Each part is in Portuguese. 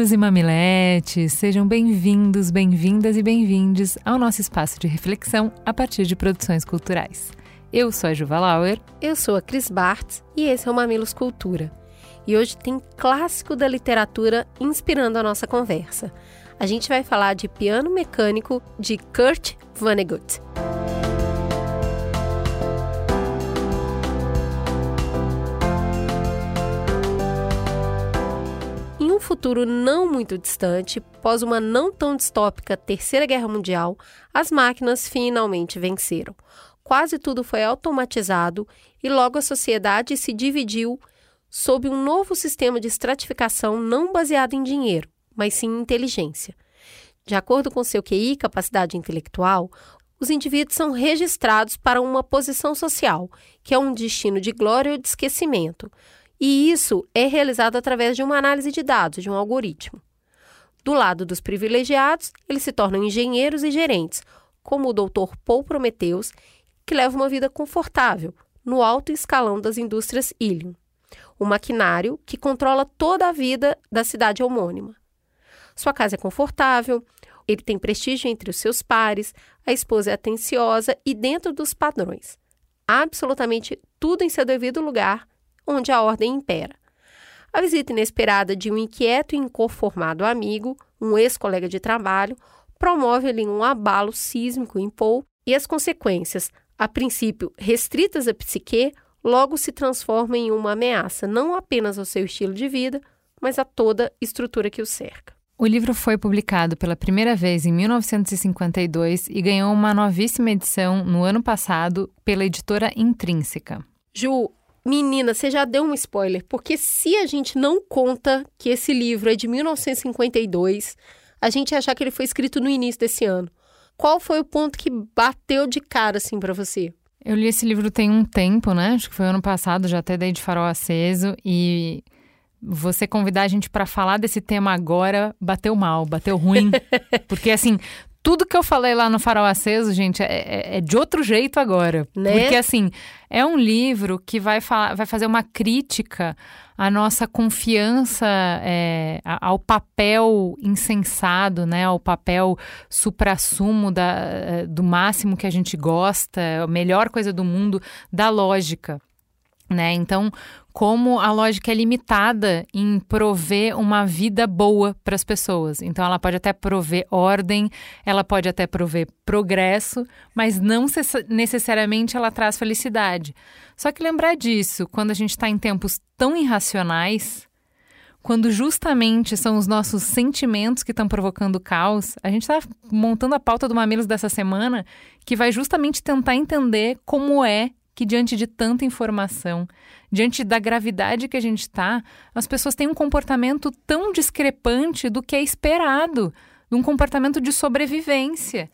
Mamileiros e mamiletes, sejam bem-vindos, bem-vindas e bem-vindes ao nosso espaço de reflexão a partir de produções culturais. Eu sou a Juva Lauer. Eu sou a Cris Bartz e esse é o Mamilos Cultura. E hoje tem clássico da literatura inspirando a nossa conversa. A gente vai falar de Piano Mecânico de Kurt Vonnegut. Futuro não muito distante, pós uma não tão distópica Terceira Guerra Mundial, as máquinas finalmente venceram. Quase tudo foi automatizado e logo a sociedade se dividiu sob um novo sistema de estratificação não baseado em dinheiro, mas sim em inteligência. De acordo com seu QI, capacidade intelectual, os indivíduos são registrados para uma posição social, que é um destino de glória ou de esquecimento, e isso é realizado através de uma análise de dados, de um algoritmo. Do lado dos privilegiados, eles se tornam engenheiros e gerentes, como o Dr. Paul Prometheus, que leva uma vida confortável no alto escalão das indústrias Ilium, o maquinário que controla toda a vida da cidade homônima. Sua casa é confortável, ele tem prestígio entre os seus pares, a esposa é atenciosa e dentro dos padrões. Absolutamente tudo em seu devido lugar onde a ordem impera. A visita inesperada de um inquieto e inconformado amigo, um ex-colega de trabalho, promove-lhe um abalo sísmico em Paul e as consequências, a princípio restritas à psique, logo se transformam em uma ameaça não apenas ao seu estilo de vida, mas a toda estrutura que o cerca. O livro foi publicado pela primeira vez em 1952 e ganhou uma novíssima edição no ano passado pela editora Intrínseca. Ju, Menina, você já deu um spoiler, porque se a gente não conta que esse livro é de 1952, a gente achar que ele foi escrito no início desse ano. Qual foi o ponto que bateu de cara assim para você? Eu li esse livro tem um tempo, né? Acho que foi ano passado, já até dei de farol aceso e você convidar a gente para falar desse tema agora bateu mal, bateu ruim. Porque, assim, tudo que eu falei lá no Farol Aceso, gente, é, é, é de outro jeito agora. Né? Porque, assim, é um livro que vai, falar, vai fazer uma crítica à nossa confiança é, ao papel insensado, né? Ao papel suprassumo da, é, do máximo que a gente gosta, a melhor coisa do mundo, da lógica. Né? Então, como a lógica é limitada em prover uma vida boa para as pessoas. Então, ela pode até prover ordem, ela pode até prover progresso, mas não necessariamente ela traz felicidade. Só que lembrar disso, quando a gente está em tempos tão irracionais, quando justamente são os nossos sentimentos que estão provocando caos, a gente está montando a pauta do Mamilos dessa semana, que vai justamente tentar entender como é que diante de tanta informação, diante da gravidade que a gente está, as pessoas têm um comportamento tão discrepante do que é esperado, um comportamento de sobrevivência.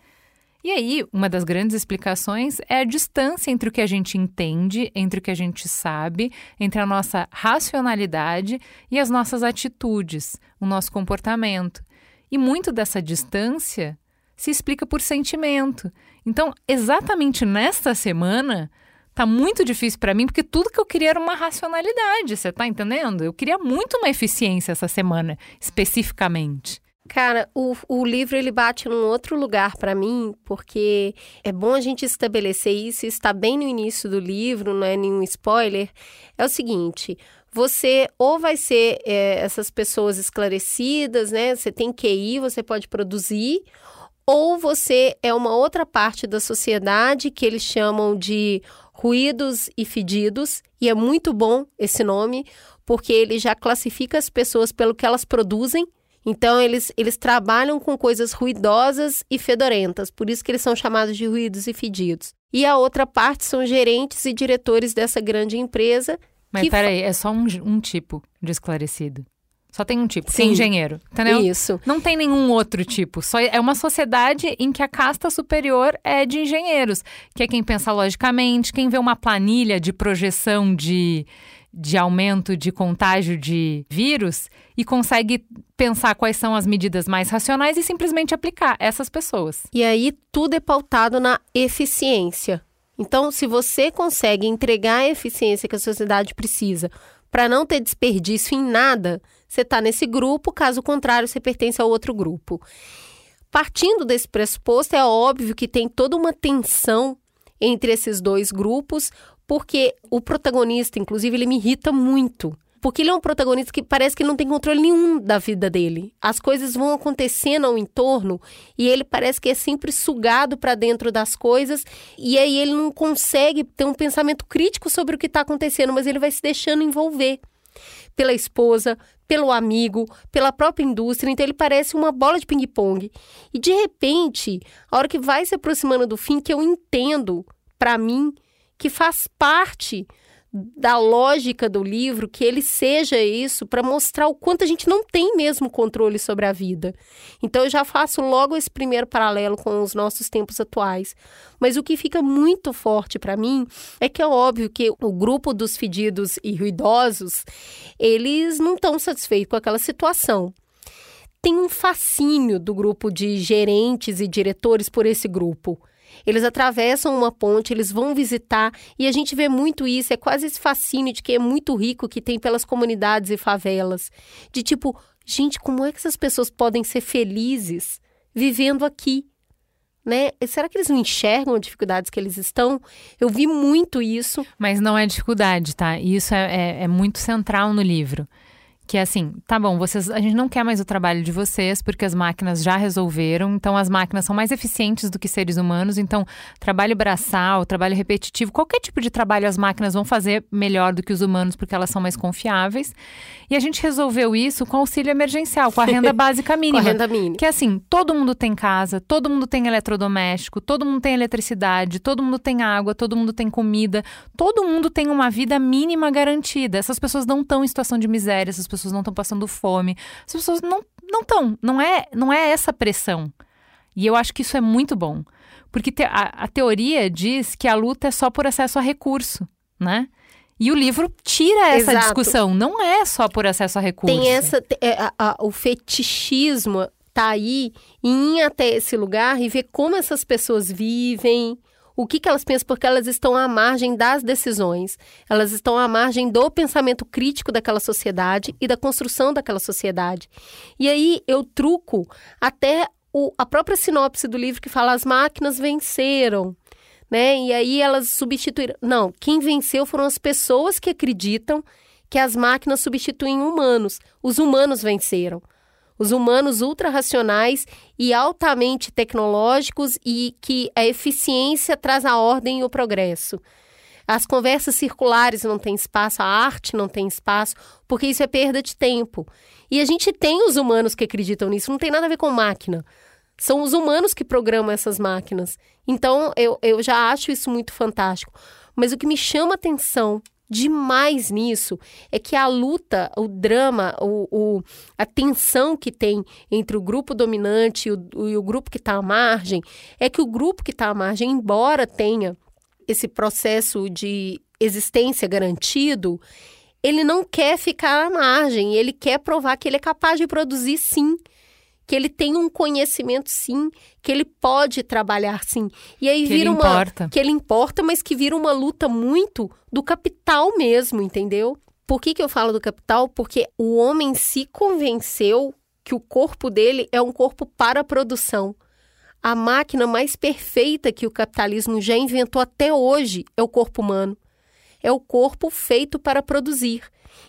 E aí, uma das grandes explicações é a distância entre o que a gente entende, entre o que a gente sabe, entre a nossa racionalidade e as nossas atitudes, o nosso comportamento. E muito dessa distância se explica por sentimento. Então, exatamente nesta semana, tá muito difícil para mim, porque tudo que eu queria era uma racionalidade, você tá entendendo? Eu queria muito uma eficiência essa semana, especificamente. Cara, o, o livro ele bate num outro lugar para mim, porque é bom a gente estabelecer isso, está bem no início do livro, não é nenhum spoiler. É o seguinte: você ou vai ser é, essas pessoas esclarecidas, né? Você tem QI, você pode produzir, ou você é uma outra parte da sociedade que eles chamam de Ruídos e Fedidos, e é muito bom esse nome, porque ele já classifica as pessoas pelo que elas produzem. Então, eles, eles trabalham com coisas ruidosas e fedorentas, por isso que eles são chamados de ruídos e fedidos. E a outra parte são gerentes e diretores dessa grande empresa. Mas peraí, é só um, um tipo de esclarecido. Só tem um tipo, que é Sim. engenheiro, entendeu? Isso. Não tem nenhum outro tipo. Só é uma sociedade em que a casta superior é de engenheiros, que é quem pensa logicamente, quem vê uma planilha de projeção de, de aumento de contágio de vírus e consegue pensar quais são as medidas mais racionais e simplesmente aplicar essas pessoas. E aí tudo é pautado na eficiência. Então, se você consegue entregar a eficiência que a sociedade precisa para não ter desperdício em nada, você está nesse grupo, caso contrário, você pertence a outro grupo. Partindo desse pressuposto, é óbvio que tem toda uma tensão entre esses dois grupos, porque o protagonista, inclusive, ele me irrita muito. Porque ele é um protagonista que parece que não tem controle nenhum da vida dele. As coisas vão acontecendo ao entorno e ele parece que é sempre sugado para dentro das coisas e aí ele não consegue ter um pensamento crítico sobre o que está acontecendo, mas ele vai se deixando envolver pela esposa, pelo amigo, pela própria indústria. Então ele parece uma bola de ping-pong. E de repente, a hora que vai se aproximando do fim, que eu entendo, para mim, que faz parte da lógica do livro que ele seja isso para mostrar o quanto a gente não tem mesmo controle sobre a vida. Então eu já faço logo esse primeiro paralelo com os nossos tempos atuais. Mas o que fica muito forte para mim é que é óbvio que o grupo dos fedidos e ruidosos, eles não estão satisfeitos com aquela situação. Tem um fascínio do grupo de gerentes e diretores por esse grupo. Eles atravessam uma ponte, eles vão visitar, e a gente vê muito isso, é quase esse fascínio de quem é muito rico que tem pelas comunidades e favelas. De tipo, gente, como é que essas pessoas podem ser felizes vivendo aqui? Né? Será que eles não enxergam as dificuldades que eles estão? Eu vi muito isso. Mas não é dificuldade, tá? Isso é, é, é muito central no livro. Que é assim, tá bom, vocês, a gente não quer mais o trabalho de vocês, porque as máquinas já resolveram, então as máquinas são mais eficientes do que seres humanos, então trabalho braçal, trabalho repetitivo, qualquer tipo de trabalho as máquinas vão fazer melhor do que os humanos, porque elas são mais confiáveis. E a gente resolveu isso com auxílio emergencial, com a renda básica Com mínima. a renda mínima. Que é assim, todo mundo tem casa, todo mundo tem eletrodoméstico, todo mundo tem eletricidade, todo mundo tem água, todo mundo tem comida, todo mundo tem uma vida mínima garantida. Essas pessoas não estão em situação de miséria, essas pessoas não estão passando fome, as pessoas não não estão, não é, não é essa pressão. E eu acho que isso é muito bom, porque te- a, a teoria diz que a luta é só por acesso a recurso, né? E o livro tira essa Exato. discussão, não é só por acesso a recurso. Tem essa. é, a- a- o fetichismo tá aí em ir até esse lugar e ver como essas pessoas vivem, o que, que elas pensam, porque elas estão à margem das decisões, elas estão à margem do pensamento crítico daquela sociedade e da construção daquela sociedade. E aí eu truco até o- a própria sinopse do livro que fala as máquinas venceram. Né? E aí elas substituíram. Não, quem venceu foram as pessoas que acreditam que as máquinas substituem humanos. Os humanos venceram. Os humanos ultra-racionais e altamente tecnológicos e que a eficiência traz a ordem e o progresso. As conversas circulares não têm espaço, a arte não tem espaço, porque isso é perda de tempo. E a gente tem os humanos que acreditam nisso, não tem nada a ver com máquina. São os humanos que programam essas máquinas. Então, eu, eu já acho isso muito fantástico. Mas o que me chama atenção demais nisso é que a luta, o drama, o, o- a tensão que tem entre o grupo dominante e o, e o grupo que está à margem, é que o grupo que está à margem, embora tenha esse processo de existência garantido, ele não quer ficar à margem, ele quer provar que ele é capaz de produzir sim que ele tem um conhecimento sim, que ele pode trabalhar sim. E aí Que vira ele uma importa. que ele importa, mas que vira uma luta muito do capital mesmo, entendeu? Por que, que eu falo do capital? Porque o homem se convenceu que o corpo dele é um corpo para a produção. A máquina mais perfeita que o capitalismo já inventou até hoje é o corpo humano. É o corpo feito para produzir.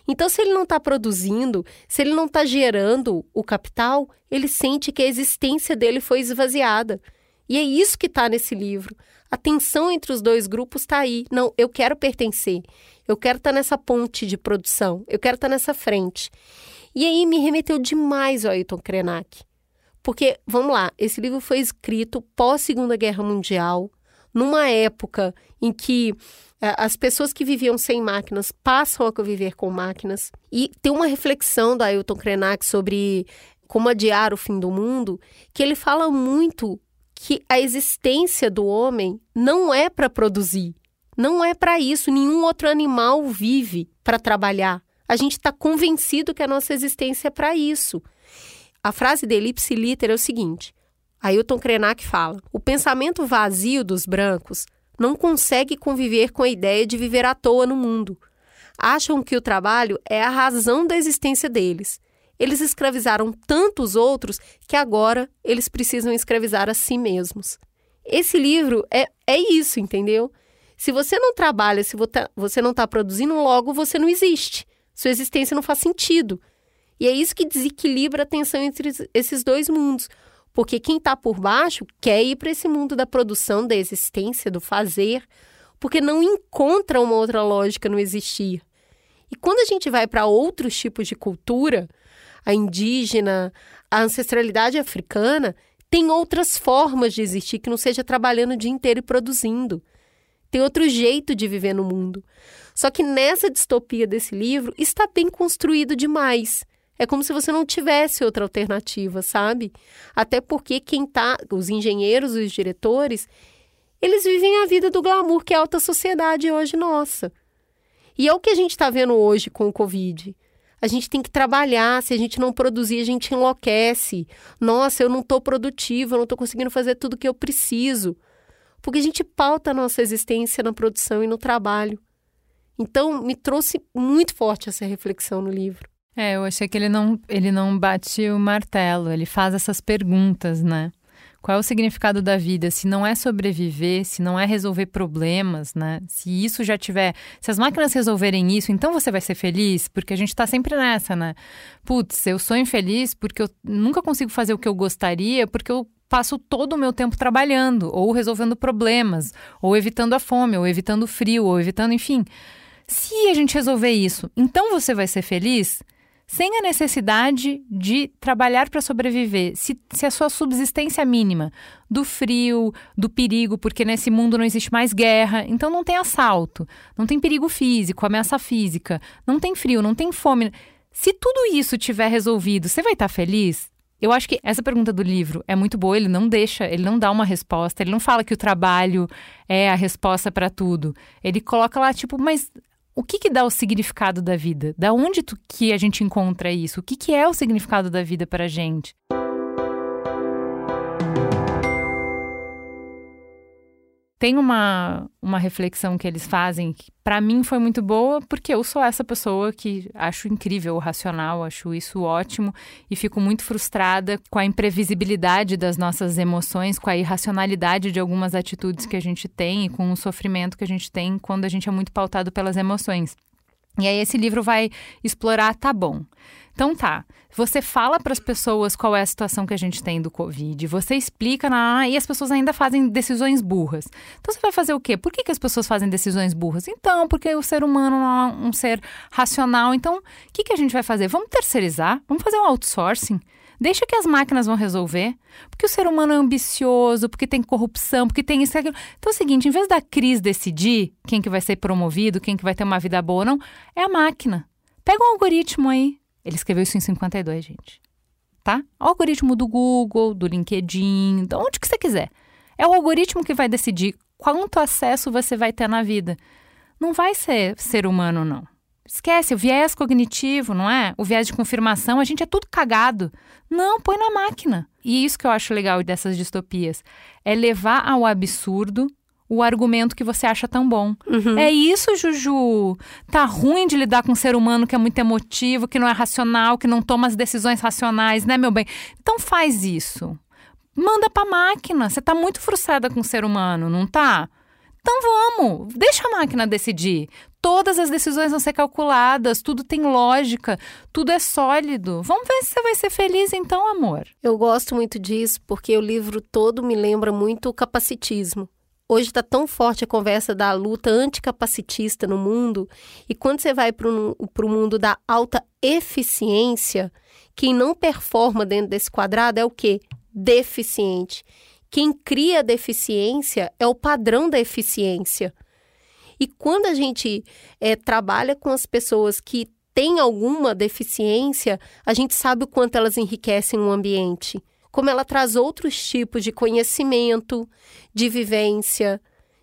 Então, se ele não está produzindo, se ele não está gerando o capital, ele sente que a existência dele foi esvaziada. E é isso que está nesse livro. A tensão entre os dois grupos está aí. Não, eu quero pertencer. Eu quero estar nessa ponte de produção. Eu quero estar nessa frente. E aí me remeteu demais ao Ailton Krenak. Porque, vamos lá, esse livro foi escrito pós Segunda Guerra Mundial, numa época em que é, as pessoas que viviam sem máquinas passam a viver com máquinas. E tem uma reflexão do Ailton Krenak sobre como adiar o fim do mundo, que ele fala muito que a existência do homem não é para produzir, não é para isso. Nenhum outro animal vive para trabalhar. A gente está convencido que a nossa existência é para isso. A frase dele, ipsiliter, é o seguinte: Ailton Krenak fala: o pensamento vazio dos brancos não consegue conviver com a ideia de viver à toa no mundo. Acham que o trabalho é a razão da existência deles. Eles escravizaram tantos outros que agora eles precisam escravizar a si mesmos. Esse livro é, é isso, entendeu? Se você não trabalha, se você não está produzindo, logo você não existe. Sua existência não faz sentido. E é isso que desequilibra a tensão entre esses dois mundos. Porque quem está por baixo quer ir para esse mundo da produção, da existência, do fazer, porque não encontra uma outra lógica no existir. E quando a gente vai para outros tipos de cultura, a indígena, a ancestralidade africana, tem outras formas de existir que não seja trabalhando o dia inteiro e produzindo. Tem outro jeito de viver no mundo. Só que nessa distopia desse livro está bem construído demais. É como se você não tivesse outra alternativa, sabe? Até porque quem tá, os engenheiros, os diretores, eles vivem a vida do glamour que é a alta sociedade hoje nossa. E é o que a gente está vendo hoje com o Covid. A gente tem que trabalhar, se a gente não produzir, a gente enlouquece. Nossa, eu não estou produtiva, eu não estou conseguindo fazer tudo o que eu preciso. Porque a gente pauta a nossa existência na produção e no trabalho. Então, me trouxe muito forte essa reflexão no livro. É, eu achei que ele não, ele não bate o martelo, ele faz essas perguntas, né? Qual é o significado da vida? Se não é sobreviver, se não é resolver problemas, né? Se isso já tiver. Se as máquinas resolverem isso, então você vai ser feliz? Porque a gente tá sempre nessa, né? Putz, eu sou infeliz porque eu nunca consigo fazer o que eu gostaria, porque eu passo todo o meu tempo trabalhando, ou resolvendo problemas, ou evitando a fome, ou evitando o frio, ou evitando, enfim. Se a gente resolver isso, então você vai ser feliz? Sem a necessidade de trabalhar para sobreviver. Se, se a sua subsistência mínima do frio, do perigo, porque nesse mundo não existe mais guerra, então não tem assalto, não tem perigo físico, ameaça física, não tem frio, não tem fome. Se tudo isso tiver resolvido, você vai estar feliz? Eu acho que essa pergunta do livro é muito boa, ele não deixa, ele não dá uma resposta, ele não fala que o trabalho é a resposta para tudo. Ele coloca lá, tipo, mas o que, que dá o significado da vida? Da onde tu, que a gente encontra isso? O que, que é o significado da vida para a gente? Tem uma, uma reflexão que eles fazem que para mim foi muito boa, porque eu sou essa pessoa que acho incrível o racional, acho isso ótimo e fico muito frustrada com a imprevisibilidade das nossas emoções, com a irracionalidade de algumas atitudes que a gente tem e com o sofrimento que a gente tem quando a gente é muito pautado pelas emoções. E aí esse livro vai explorar, tá bom. Então tá, você fala para as pessoas qual é a situação que a gente tem do Covid, você explica na e as pessoas ainda fazem decisões burras. Então você vai fazer o quê? Por que, que as pessoas fazem decisões burras? Então, porque o ser humano não é um ser racional. Então, o que, que a gente vai fazer? Vamos terceirizar? Vamos fazer um outsourcing? Deixa que as máquinas vão resolver. Porque o ser humano é ambicioso, porque tem corrupção, porque tem isso e aquilo. Então é o seguinte, em vez da Cris decidir quem que vai ser promovido, quem que vai ter uma vida boa ou não, é a máquina. Pega um algoritmo aí, ele escreveu isso em 52, gente. Tá? Algoritmo do Google, do LinkedIn, de onde que você quiser. É o algoritmo que vai decidir quanto acesso você vai ter na vida. Não vai ser ser humano, não. Esquece, o viés cognitivo, não é? O viés de confirmação, a gente é tudo cagado. Não, põe na máquina. E isso que eu acho legal dessas distopias é levar ao absurdo o argumento que você acha tão bom. Uhum. É isso, Juju. Tá ruim de lidar com um ser humano que é muito emotivo, que não é racional, que não toma as decisões racionais, né, meu bem? Então faz isso. Manda pra máquina. Você tá muito frustrada com o ser humano, não tá? Então vamos, deixa a máquina decidir. Todas as decisões vão ser calculadas, tudo tem lógica, tudo é sólido. Vamos ver se você vai ser feliz então, amor. Eu gosto muito disso porque o livro todo me lembra muito o capacitismo. Hoje está tão forte a conversa da luta anticapacitista no mundo, e quando você vai para o mundo da alta eficiência, quem não performa dentro desse quadrado é o quê? Deficiente. Quem cria deficiência é o padrão da eficiência. E quando a gente é, trabalha com as pessoas que têm alguma deficiência, a gente sabe o quanto elas enriquecem o ambiente. Como ela traz outros tipos de conhecimento, de vivência,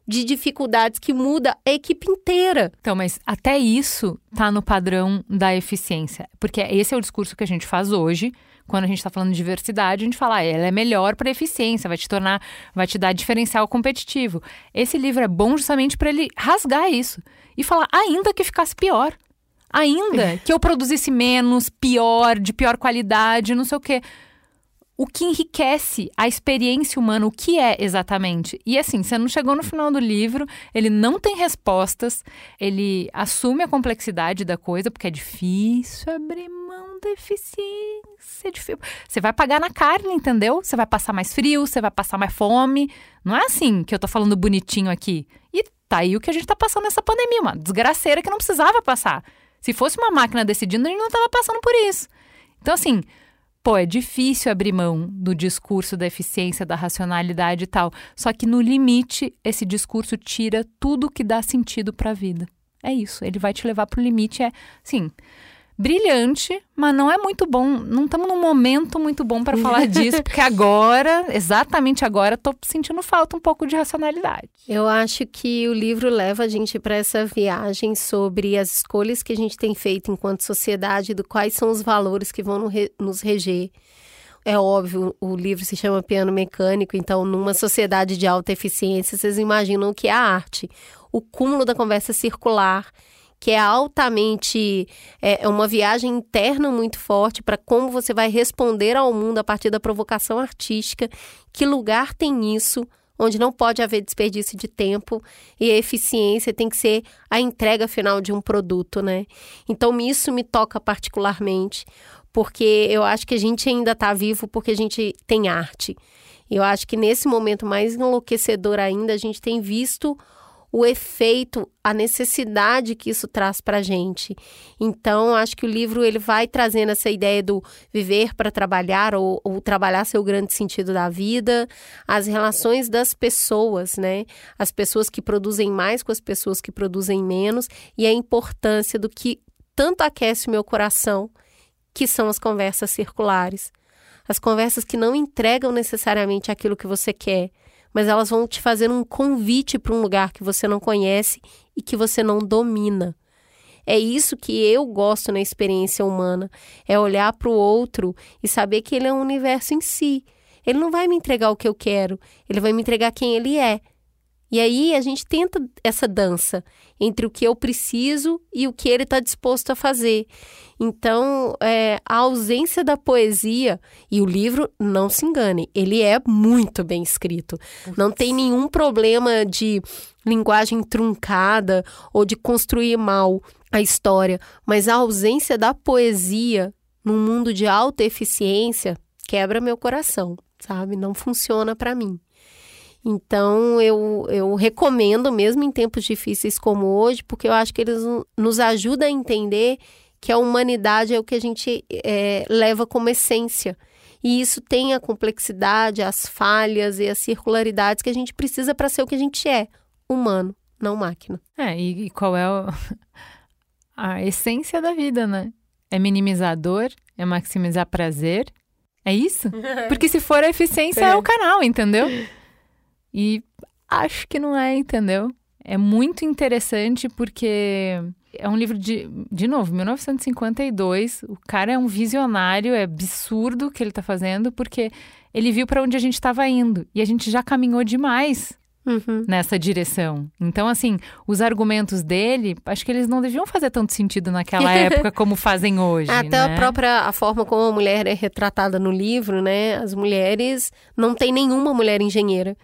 de dificuldades que muda a equipe inteira. Então, mas até isso tá no padrão da eficiência. Porque esse é o discurso que a gente faz hoje. Quando a gente está falando de diversidade, a gente fala, ah, ela é melhor para eficiência, vai te tornar, vai te dar diferencial competitivo. Esse livro é bom justamente para ele rasgar isso e falar, ainda que ficasse pior. Ainda que eu produzisse menos, pior, de pior qualidade, não sei o quê o que enriquece a experiência humana, o que é exatamente. E assim, você não chegou no final do livro, ele não tem respostas, ele assume a complexidade da coisa, porque é difícil abrir mão da eficiência. É. Você vai pagar na carne, entendeu? Você vai passar mais frio, você vai passar mais fome. Não é assim que eu tô falando bonitinho aqui. E tá aí o que a gente tá passando nessa pandemia, uma desgraceira que não precisava passar. Se fosse uma máquina decidindo, a gente não tava passando por isso. Então, assim, pô, é difícil abrir mão do discurso da eficiência, da racionalidade e tal. Só que no limite, esse discurso tira tudo que dá sentido para a vida. É isso, ele vai te levar para o limite. É, sim, brilhante, mas não é muito bom. Não estamos num momento muito bom para falar disso, porque agora, exatamente agora, estou sentindo falta um pouco de racionalidade. Eu acho que o livro leva a gente para essa viagem sobre as escolhas que a gente tem feito enquanto sociedade, do quais são os valores que vão nos reger. É óbvio, o livro se chama Piano Mecânico, então, numa sociedade de alta eficiência, vocês imaginam o que é a arte. O cúmulo da conversa circular que é altamente é, é uma viagem interna muito forte para como você vai responder ao mundo a partir da provocação artística. Que lugar tem isso? Onde não pode haver desperdício de tempo e a eficiência tem que ser a entrega final de um produto, né? Então, isso me toca particularmente, porque eu acho que a gente ainda está vivo porque a gente tem arte. Eu acho que nesse momento mais enlouquecedor ainda, a gente tem visto o efeito, a necessidade que isso traz para a gente. Então, acho que o livro ele vai trazendo essa ideia do viver para trabalhar ou, ou trabalhar seu grande sentido da vida, as relações das pessoas, né? As pessoas que produzem mais com as pessoas que produzem menos e a importância do que tanto aquece o meu coração, que são as conversas circulares. As conversas que não entregam necessariamente aquilo que você quer, mas elas vão te fazer um convite para um lugar que você não conhece e que você não domina. É isso que eu gosto na experiência humana, é olhar para o outro e saber que ele é um universo em si. Ele não vai me entregar o que eu quero, ele vai me entregar quem ele é. E aí a gente tenta essa dança entre o que eu preciso e o que ele está disposto a fazer. Então, é, a ausência da poesia e o livro, não se engane, ele é muito bem escrito. Não tem nenhum problema de linguagem truncada ou de construir mal a história, mas a ausência da poesia num mundo de alta eficiência quebra meu coração, sabe? Não funciona para mim. Então, eu, eu recomendo, mesmo em tempos difíceis como hoje, porque eu acho que eles nos ajudam a entender que a humanidade é o que a gente é, leva como essência. E isso tem a complexidade, as falhas e as circularidades que a gente precisa para ser o que a gente é, humano, não máquina. É, e, e qual é o, a essência da vida, né? É minimizar dor, é maximizar prazer. É isso? Porque se for a eficiência, é, é o canal, entendeu? E acho que não é, entendeu? É muito interessante porque é um livro de, de novo, 1952. O cara é um visionário, é absurdo o que ele está fazendo, porque ele viu para onde a gente estava indo e a gente já caminhou demais uhum. nessa direção. Então, assim, os argumentos dele, acho que eles não deviam fazer tanto sentido naquela época como fazem hoje. Até né? a própria a forma como a mulher é retratada no livro, né? As mulheres não tem nenhuma mulher engenheira.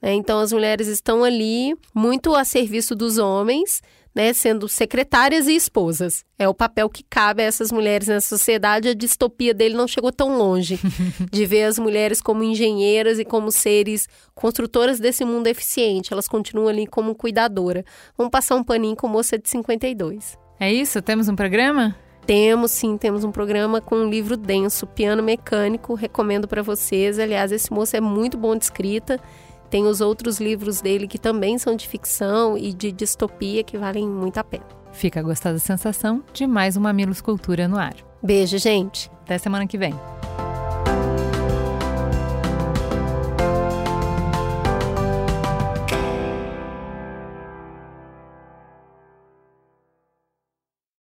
Né? Então, as mulheres estão ali muito a serviço dos homens, né, sendo secretárias e esposas. É o papel que cabe a essas mulheres na sociedade. A distopia dele não chegou tão longe de ver as mulheres como engenheiras e como seres construtoras desse mundo eficiente. Elas continuam ali como cuidadora. Vamos passar um paninho com moça de 52. É isso? Temos um programa? Temos sim, temos um programa com um livro denso, Piano Mecânico, recomendo para vocês. Aliás, esse moço é muito bom de escrita. Tem os outros livros dele que também são de ficção e de distopia que valem muito a pena. Fica a gostosa sensação de mais uma Mamilos Cultura no ar. Beijo, gente. Até semana que vem.